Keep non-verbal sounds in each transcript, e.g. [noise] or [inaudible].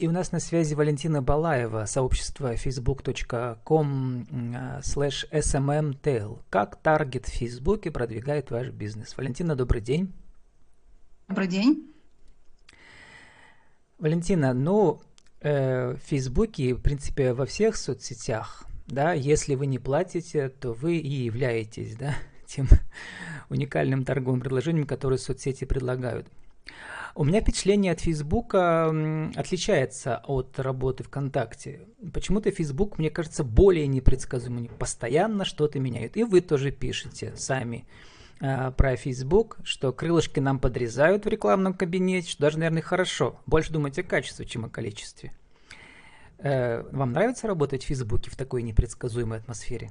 И у нас на связи Валентина Балаева, сообщество facebook.com slash smmtail. Как таргет в Фейсбуке продвигает ваш бизнес? Валентина, добрый день. Добрый день. Валентина, ну, э, в Фейсбуке, в принципе, во всех соцсетях, да, если вы не платите, то вы и являетесь, да, [laughs] тем уникальным торговым предложением, которое соцсети предлагают. У меня впечатление от Фейсбука отличается от работы ВКонтакте. Почему-то Фейсбук, мне кажется, более непредсказуемый. Постоянно что-то меняют. И вы тоже пишете сами э, про Фейсбук, что крылышки нам подрезают в рекламном кабинете, что даже, наверное, хорошо. Больше думаете о качестве, чем о количестве. Э, вам нравится работать в Фейсбуке в такой непредсказуемой атмосфере?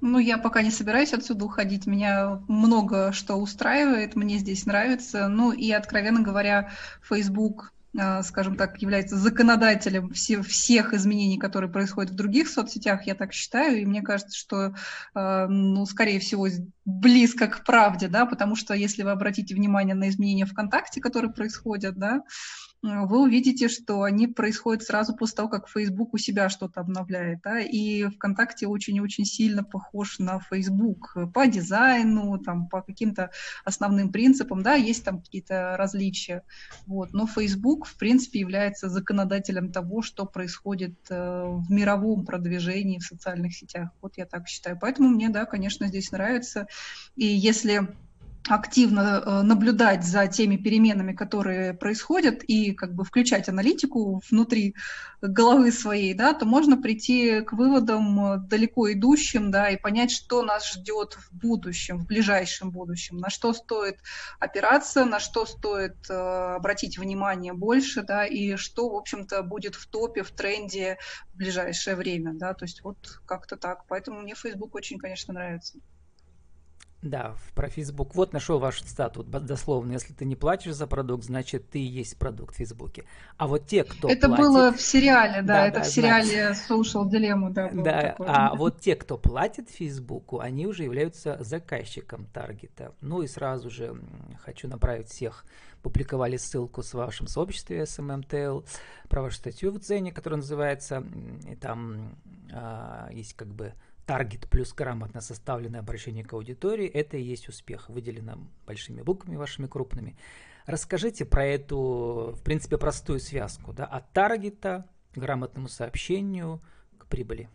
Ну, я пока не собираюсь отсюда уходить. Меня много что устраивает, мне здесь нравится. Ну и, откровенно говоря, Facebook а, скажем так, является законодателем все, всех изменений, которые происходят в других соцсетях, я так считаю, и мне кажется, что, а, ну, скорее всего, близко к правде, да, потому что если вы обратите внимание на изменения ВКонтакте, которые происходят, да, вы увидите, что они происходят сразу после того, как Facebook у себя что-то обновляет. Да? И ВКонтакте очень-очень сильно похож на Facebook по дизайну, там, по каким-то основным принципам. Да, есть там какие-то различия. Вот. Но Facebook, в принципе, является законодателем того, что происходит э, в мировом продвижении в социальных сетях. Вот я так считаю. Поэтому мне, да, конечно, здесь нравится. И если активно э, наблюдать за теми переменами, которые происходят, и как бы включать аналитику внутри головы своей, да, то можно прийти к выводам э, далеко идущим, да, и понять, что нас ждет в будущем, в ближайшем будущем, на что стоит опираться, на что стоит э, обратить внимание больше, да, и что, в общем-то, будет в топе, в тренде в ближайшее время, да, то есть вот как-то так. Поэтому мне Facebook очень, конечно, нравится. Да, про Facebook. Вот нашел ваш цитату, дословно. Если ты не платишь за продукт, значит ты и есть продукт в Фейсбуке. А вот те, кто Это платит... было в сериале, да, да это да, в сериале знаю. Social Dilemma, да. Да, такое. а вот те, кто платит Фейсбуку, они уже являются заказчиком таргета. Ну и сразу же хочу направить всех публиковали ссылку с вашим сообществе SMMTL про вашу статью в Дзене, которая называется, и там а, есть как бы таргет плюс грамотно составленное обращение к аудитории, это и есть успех, выделено большими буквами вашими крупными. Расскажите про эту, в принципе, простую связку, да, от таргета к грамотному сообщению к прибыли.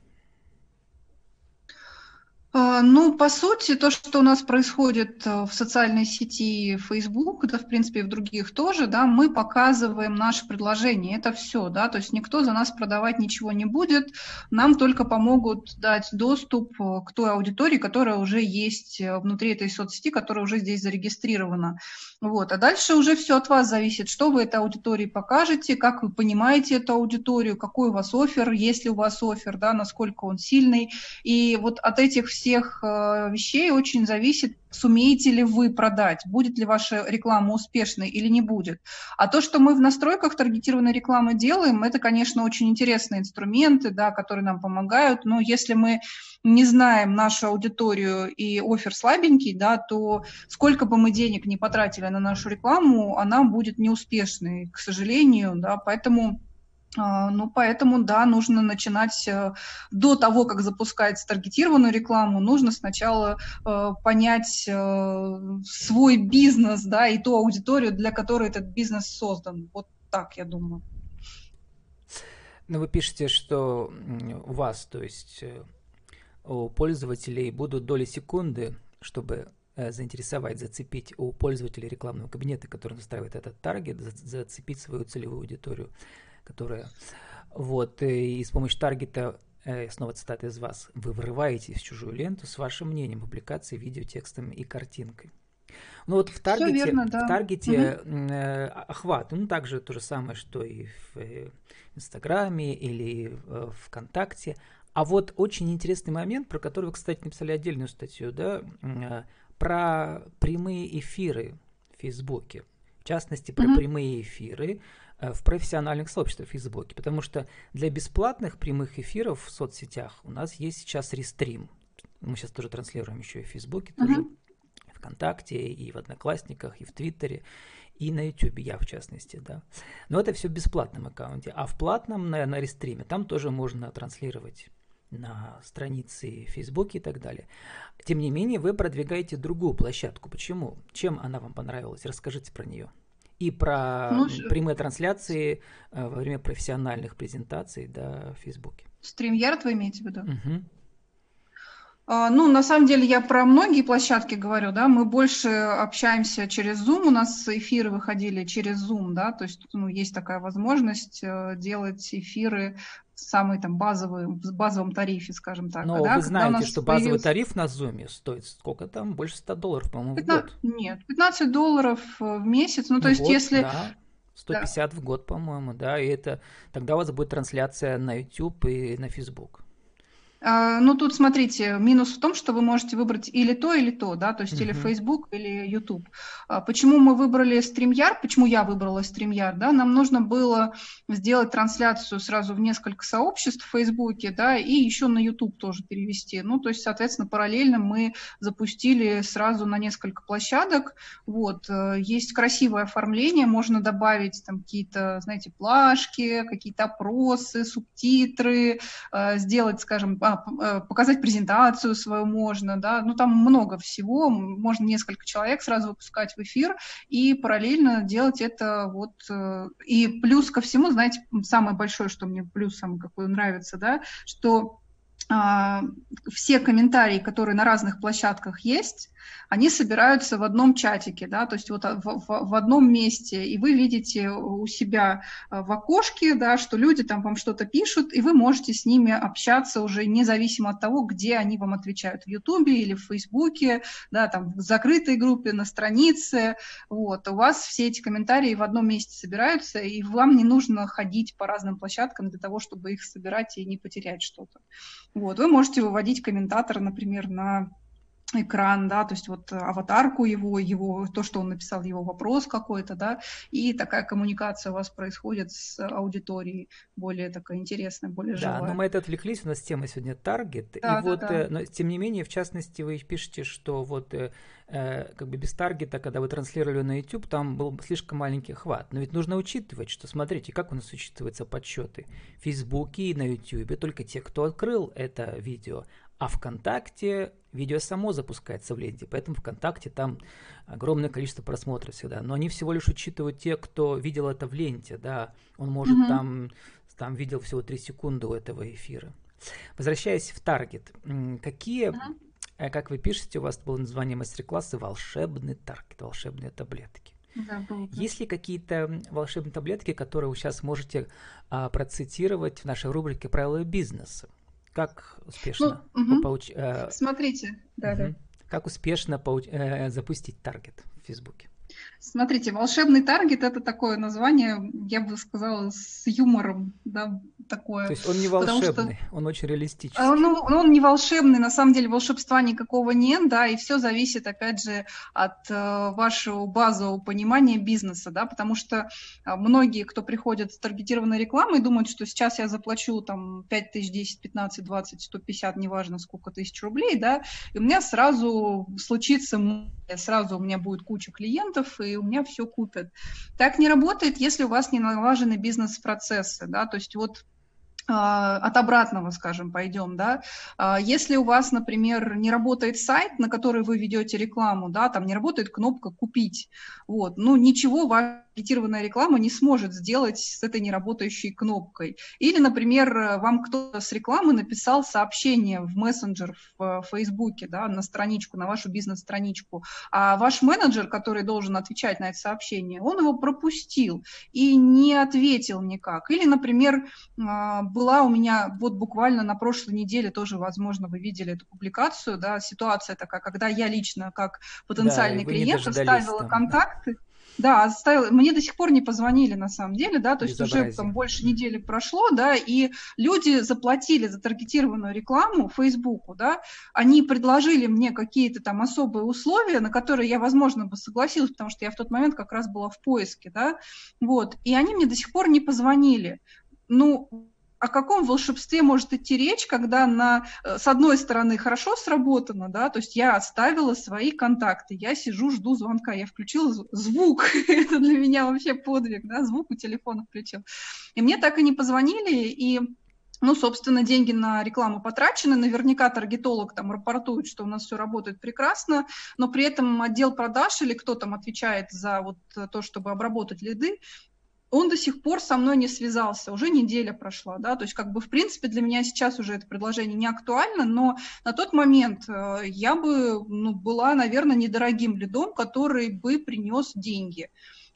А, ну, по сути, то, что у нас происходит э, в социальной сети Facebook, да, в принципе, и в других тоже, да, мы показываем наше предложение, это все, да, то есть никто за нас продавать ничего не будет, нам только помогут дать доступ э, к той аудитории, которая уже есть э, внутри этой соцсети, которая уже здесь зарегистрирована. Вот. А дальше уже все от вас зависит, что вы этой аудитории покажете, как вы понимаете эту аудиторию, какой у вас офер, есть ли у вас офер, да, насколько он сильный. И вот от этих всех всех э, вещей очень зависит, сумеете ли вы продать, будет ли ваша реклама успешной или не будет. А то, что мы в настройках таргетированной рекламы делаем, это, конечно, очень интересные инструменты, да, которые нам помогают, но если мы не знаем нашу аудиторию и офер слабенький, да, то сколько бы мы денег не потратили на нашу рекламу, она будет неуспешной, к сожалению, да, поэтому ну, поэтому, да, нужно начинать э, до того, как запускать таргетированную рекламу, нужно сначала э, понять э, свой бизнес, да, и ту аудиторию, для которой этот бизнес создан. Вот так, я думаю. Ну, вы пишете, что у вас, то есть у пользователей будут доли секунды, чтобы заинтересовать, зацепить у пользователей рекламного кабинета, который настраивает этот таргет, зацепить свою целевую аудиторию которая... Вот, и с помощью таргета, э, снова цитата из вас, вы вырываете в чужую ленту с вашим мнением публикации, видео, текстом и картинкой. Ну вот в таргете, верно, да. в таргете угу. э, охват, ну также то же самое, что и в э, Инстаграме или э, ВКонтакте. А вот очень интересный момент, про который вы, кстати, написали отдельную статью, да, э, про прямые эфиры в Фейсбуке. В частности, про угу. прямые эфиры Э, в профессиональных сообществах в Фейсбуке, потому что для бесплатных прямых эфиров в соцсетях у нас есть сейчас рестрим. Мы сейчас тоже транслируем еще и в Фейсбуке, тоже uh-huh. ВКонтакте, и в Одноклассниках, и в Твиттере, и на YouTube, я в частности, да. Но это все в бесплатном аккаунте. А в платном, на, на рестриме, там тоже можно транслировать на странице Facebook и так далее. Тем не менее, вы продвигаете другую площадку. Почему? Чем она вам понравилась? Расскажите про нее. И про ну, прямые трансляции э, во время профессиональных презентаций да, в Фейсбуке. StreamYard вы имеете в виду? Угу. А, ну, на самом деле, я про многие площадки говорю, да, мы больше общаемся через Zoom, у нас эфиры выходили через Zoom, да, то есть, ну, есть такая возможность э, делать эфиры самый там базовый, в базовом тарифе, скажем так. Но да, вы знаете, что базовый появился... тариф на Zoom стоит сколько там? Больше 100 долларов, по-моему, 15... в год. Нет, 15 долларов э, в месяц, ну, то есть, год, если... Да. 150 да. в год, по-моему, да, и это тогда у вас будет трансляция на YouTube и на Facebook. А, ну, тут, смотрите, минус в том, что вы можете выбрать или то, или то, да, то есть uh-huh. или Facebook, или YouTube. А, почему мы выбрали StreamYard, почему я выбрала StreamYard, да, нам нужно было сделать трансляцию сразу в несколько сообществ в Facebook, да, и еще на YouTube тоже перевести. Ну, то есть, соответственно, параллельно мы запустили сразу на несколько площадок, вот, э, есть красивое оформление, можно добавить там какие-то, знаете, плашки, какие-то опросы, субтитры, э, сделать, скажем, Э, показать презентацию свою можно, да, ну там много всего, можно несколько человек сразу выпускать в эфир и параллельно делать это вот, э, и плюс ко всему, знаете, самое большое, что мне плюсом какой нравится, да, что а, все комментарии, которые на разных площадках есть, они собираются в одном чатике, да, то есть вот в, в, в одном месте, и вы видите у себя э, в окошке, да, что люди там вам что-то пишут, и вы можете с ними общаться уже независимо от того, где они вам отвечают, в Ютубе или в Фейсбуке, да, там в закрытой группе, на странице, вот, у вас все эти комментарии в одном месте собираются, и вам не нужно ходить по разным площадкам для того, чтобы их собирать и не потерять что-то. Вот, вы можете выводить комментатора, например, на экран, да, то есть вот аватарку его, его, то, что он написал, его вопрос какой-то, да, и такая коммуникация у вас происходит с аудиторией более такая интересная, более живая. Да, но мы это отвлеклись, у нас тема сегодня таргет, да, и да, вот, да. Э, но тем не менее, в частности, вы пишете, что вот э, э, как бы без таргета, когда вы транслировали на YouTube, там был слишком маленький хват, но ведь нужно учитывать, что, смотрите, как у нас учитываются подсчеты, в Фейсбуке и на YouTube только те, кто открыл это видео, а ВКонтакте видео само запускается в ленте, поэтому ВКонтакте там огромное количество просмотров всегда. Но они всего лишь учитывают те, кто видел это в ленте, да. Он может mm-hmm. там, там видел всего 3 секунды у этого эфира. Возвращаясь в таргет, какие, mm-hmm. как вы пишете, у вас было название мастер-класса «Волшебный таргет», «Волшебные таблетки». Да, Есть ли какие-то волшебные таблетки, которые вы сейчас можете а, процитировать в нашей рубрике «Правила бизнеса»? Как успешно ну, угу. получ... э... Смотрите, да, угу. да. Как успешно пау... э, запустить таргет в Фейсбуке? Смотрите, волшебный таргет это такое название, я бы сказала, с юмором, да, такое. То есть он не волшебный, что, он очень реалистичный. А, ну, он не волшебный, на самом деле волшебства никакого нет, да, и все зависит, опять же, от э, вашего базового понимания бизнеса, да, потому что э, многие, кто приходят с таргетированной рекламой, думают, что сейчас я заплачу там 5 тысяч, 10, 15, 20, 150, неважно сколько тысяч рублей, да, и у меня сразу случится, сразу у меня будет куча клиентов, и у меня все купят. Так не работает, если у вас не налажены бизнес-процессы, да, то есть вот от обратного, скажем, пойдем, да. А, если у вас, например, не работает сайт, на который вы ведете рекламу, да, там не работает кнопка «Купить», вот, ну, ничего ваша таргетированная реклама не сможет сделать с этой неработающей кнопкой. Или, например, вам кто-то с рекламы написал сообщение в мессенджер в Фейсбуке, да, на страничку, на вашу бизнес-страничку, а ваш менеджер, который должен отвечать на это сообщение, он его пропустил и не ответил никак. Или, например, а, была у меня вот буквально на прошлой неделе тоже, возможно, вы видели эту публикацию, да, ситуация такая, когда я лично как потенциальный да, клиент оставила там. контакты, да, оставила. Мне до сих пор не позвонили на самом деле, да, то есть уже там больше недели прошло, да, и люди заплатили за таргетированную рекламу Фейсбуку, да, они предложили мне какие-то там особые условия, на которые я, возможно, бы согласилась, потому что я в тот момент как раз была в поиске, да, вот, и они мне до сих пор не позвонили. Ну, о каком волшебстве может идти речь, когда на, э, с одной стороны хорошо сработано, да, то есть я оставила свои контакты, я сижу, жду звонка, я включила звук, [laughs] это для меня вообще подвиг, да, звук у телефона включил. И мне так и не позвонили, и ну, собственно, деньги на рекламу потрачены. Наверняка таргетолог там рапортует, что у нас все работает прекрасно, но при этом отдел продаж или кто там отвечает за вот то, чтобы обработать лиды, он до сих пор со мной не связался, уже неделя прошла, да, то есть как бы в принципе для меня сейчас уже это предложение не актуально, но на тот момент э, я бы ну, была, наверное, недорогим лидом, который бы принес деньги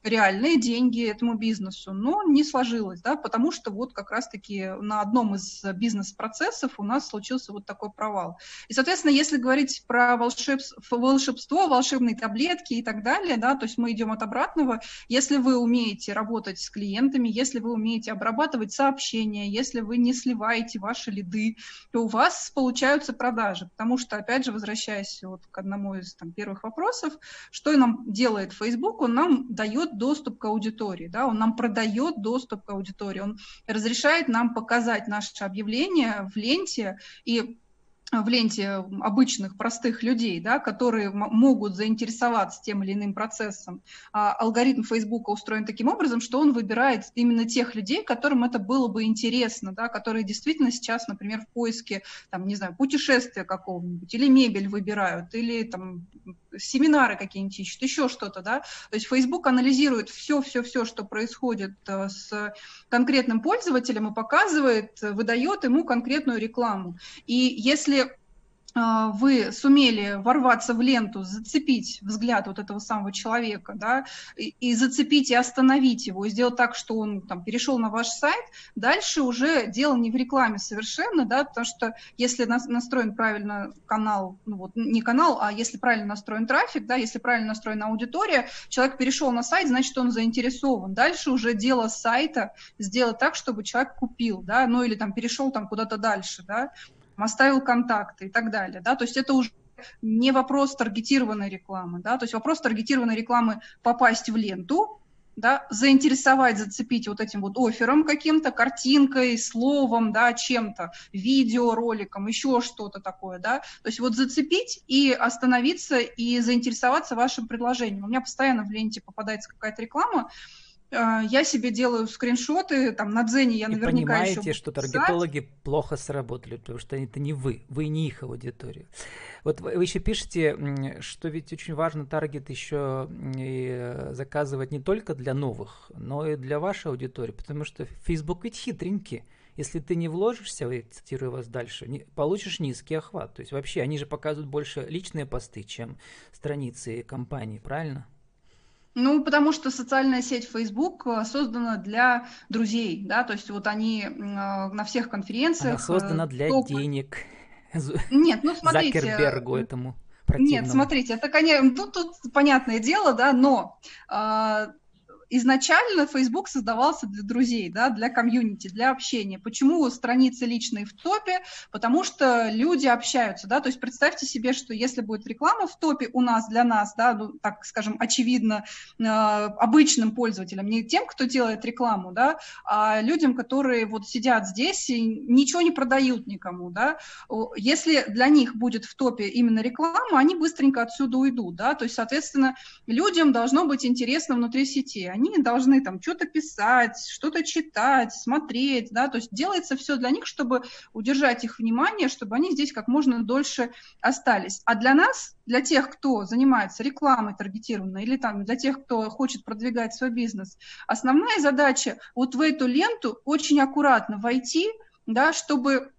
реальные деньги этому бизнесу, но не сложилось, да, потому что вот как раз-таки на одном из бизнес-процессов у нас случился вот такой провал. И, соответственно, если говорить про волшебство, волшебные таблетки и так далее, да, то есть мы идем от обратного, если вы умеете работать с клиентами, если вы умеете обрабатывать сообщения, если вы не сливаете ваши лиды, то у вас получаются продажи, потому что, опять же, возвращаясь вот к одному из там, первых вопросов, что нам делает Facebook, он нам дает доступ к аудитории, да, он нам продает доступ к аудитории, он разрешает нам показать наше объявление в ленте и в ленте обычных, простых людей, да, которые могут заинтересоваться тем или иным процессом. А алгоритм Facebook устроен таким образом, что он выбирает именно тех людей, которым это было бы интересно, да, которые действительно сейчас, например, в поиске, там, не знаю, путешествия какого-нибудь, или мебель выбирают, или там семинары какие-нибудь ищут, еще что-то, да. То есть Facebook анализирует все-все-все, что происходит э, с конкретным пользователем и показывает, выдает ему конкретную рекламу. И если вы сумели ворваться в ленту, зацепить взгляд вот этого самого человека, да, и, и зацепить и остановить его, и сделать так, что он там перешел на ваш сайт, дальше уже дело не в рекламе совершенно, да, потому что если настроен правильно канал, ну вот не канал, а если правильно настроен трафик, да, если правильно настроена аудитория, человек перешел на сайт, значит, он заинтересован. Дальше уже дело сайта сделать так, чтобы человек купил, да, ну или там перешел там куда-то дальше, да, оставил контакты и так далее, да, то есть это уже не вопрос таргетированной рекламы, да, то есть вопрос таргетированной рекламы попасть в ленту, да, заинтересовать, зацепить вот этим вот оффером каким-то, картинкой, словом, да, чем-то, видеороликом, еще что-то такое, да, то есть вот зацепить и остановиться и заинтересоваться вашим предложением. У меня постоянно в ленте попадается какая-то реклама, я себе делаю скриншоты, там на Дзене я наверняка и понимаете, еще что таргетологи писать. плохо сработали, потому что это не вы, вы не их аудитория. Вот вы еще пишете, что ведь очень важно таргет еще и заказывать не только для новых, но и для вашей аудитории, потому что Facebook ведь хитренький. Если ты не вложишься, я цитирую вас дальше, не, получишь низкий охват. То есть вообще они же показывают больше личные посты, чем страницы компании, правильно? Ну, потому что социальная сеть Facebook э, создана для друзей, да, то есть вот они э, на всех конференциях... Она создана э, для топ... денег. Нет, ну смотрите... Закербергу этому противному. Нет, смотрите, это, конечно, тут, тут понятное дело, да, но изначально Facebook создавался для друзей, да, для комьюнити, для общения. Почему страницы личные в топе? Потому что люди общаются, да, то есть представьте себе, что если будет реклама в топе у нас, для нас, да, ну, так скажем, очевидно, э, обычным пользователям, не тем, кто делает рекламу, да, а людям, которые вот сидят здесь и ничего не продают никому, да, если для них будет в топе именно реклама, они быстренько отсюда уйдут, да, то есть, соответственно, людям должно быть интересно внутри сети, они должны там что-то писать, что-то читать, смотреть, да, то есть делается все для них, чтобы удержать их внимание, чтобы они здесь как можно дольше остались. А для нас, для тех, кто занимается рекламой таргетированной или там для тех, кто хочет продвигать свой бизнес, основная задача вот в эту ленту очень аккуратно войти, да, чтобы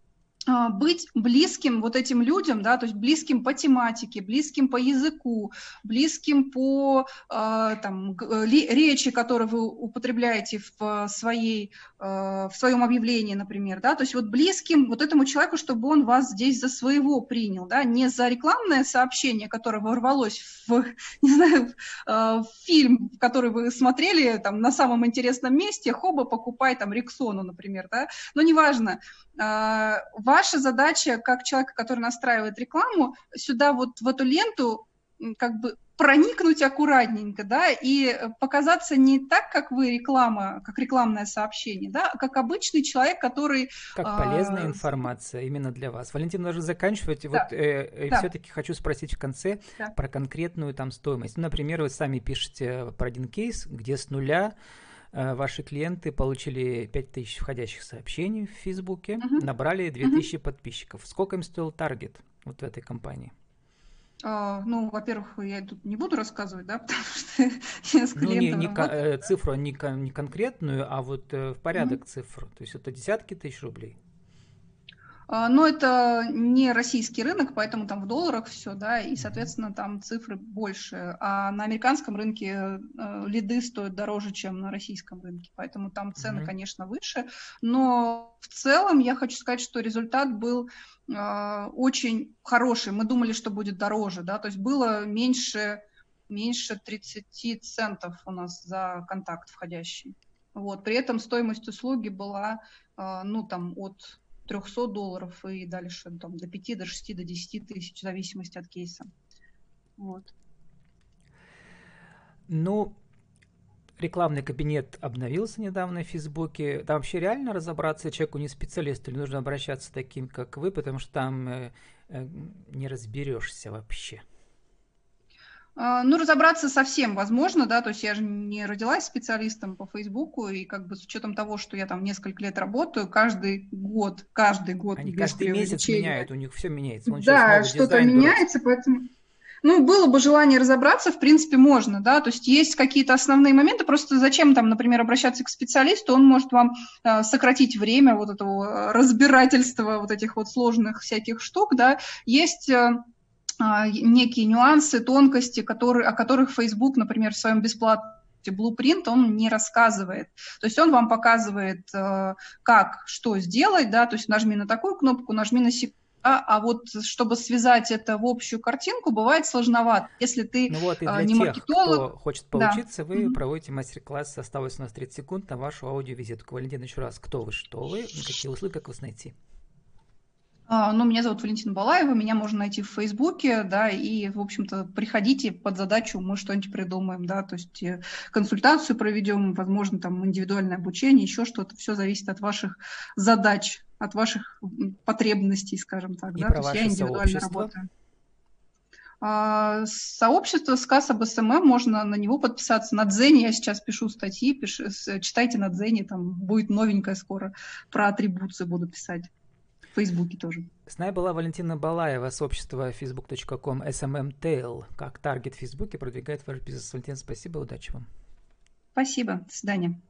быть близким вот этим людям, да, то есть близким по тематике, близким по языку, близким по э, там, речи, которые вы употребляете в, своей, э, в своем объявлении, например, да, то есть вот близким вот этому человеку, чтобы он вас здесь за своего принял, да, не за рекламное сообщение, которое ворвалось в, [laughs] не знаю, в, э, в фильм, который вы смотрели там на самом интересном месте, хоба, покупай там Рексону, например, да, но неважно, Ваша задача, как человека, который настраивает рекламу, сюда вот в эту ленту как бы проникнуть аккуратненько, да, и показаться не так, как вы реклама, как рекламное сообщение, да, а как обычный человек, который... Как полезная а, информация именно для вас. Валентин, нужно заканчивать. Да. Вот э, да. все-таки хочу спросить в конце да. про конкретную там стоимость. Ну, например, вы сами пишете про один кейс, где с нуля э, ваши клиенты получили 5000 входящих сообщений в Фейсбуке, угу. набрали 2000 угу. подписчиков. Сколько им стоил таргет вот в этой компании? А, ну, во-первых, я тут не буду рассказывать, да, [laughs] потому что я с клиентом ну, не, не работаю. цифру не, не конкретную, а вот э, в порядок mm-hmm. цифр. То есть это десятки тысяч рублей. А, но это не российский рынок, поэтому там в долларах все, да, и, соответственно, там цифры больше. А на американском рынке э, лиды стоят дороже, чем на российском рынке, поэтому там цены, mm-hmm. конечно, выше. Но в целом я хочу сказать, что результат был э, очень хороший. Мы думали, что будет дороже, да, то есть было меньше, меньше 30 центов у нас за контакт входящий. Вот. При этом стоимость услуги была, э, ну, там, от 300 долларов и дальше там, до 5, до 6, до 10 тысяч, в зависимости от кейса. Вот. Ну, рекламный кабинет обновился недавно в Фейсбуке. Там вообще реально разобраться человеку не специалисту, или нужно обращаться таким, как вы, потому что там э, э, не разберешься вообще. А, ну, разобраться совсем возможно, да, то есть я же не родилась специалистом по Фейсбуку, и как бы с учетом того, что я там несколько лет работаю, каждый год, каждый год... Они каждый месяц меняют, у них все меняется. Он да, что-то меняется, поэтому... Ну, было бы желание разобраться, в принципе, можно, да, то есть есть какие-то основные моменты, просто зачем там, например, обращаться к специалисту, он может вам э, сократить время вот этого разбирательства вот этих вот сложных всяких штук, да, есть... Э, а, некие нюансы, тонкости, которые, о которых Facebook, например, в своем бесплатном Blueprint он не рассказывает. То есть он вам показывает, э, как, что сделать, да, то есть нажми на такую кнопку, нажми на секунду, а вот чтобы связать это в общую картинку, бывает сложновато. Если ты ну вот, и а, для не тех, маркетолог... кто хочет поучиться, да. вы mm-hmm. проводите мастер-класс, осталось у нас 30 секунд на вашу аудиовизитку. Валентин, еще раз, кто вы, что вы, какие услуги, как вас найти? А, ну, меня зовут Валентина Балаева, меня можно найти в Фейсбуке, да, и, в общем-то, приходите под задачу, мы что-нибудь придумаем, да, то есть э, консультацию проведем, возможно, там индивидуальное обучение, еще что-то, все зависит от ваших задач, от ваших потребностей, скажем так, и да, то есть я индивидуально работаю. А, сообщество сказ об SMM, можно на него подписаться. На Дзене я сейчас пишу статьи, пишу, читайте на Дзене, там будет новенькое скоро, про атрибуции буду писать. Фейсбуке тоже. С нами была Валентина Балаева, сообщество facebook.com SMMTail. Как таргет в Фейсбуке продвигает ваш бизнес. Валентин, спасибо, удачи вам. Спасибо, до свидания.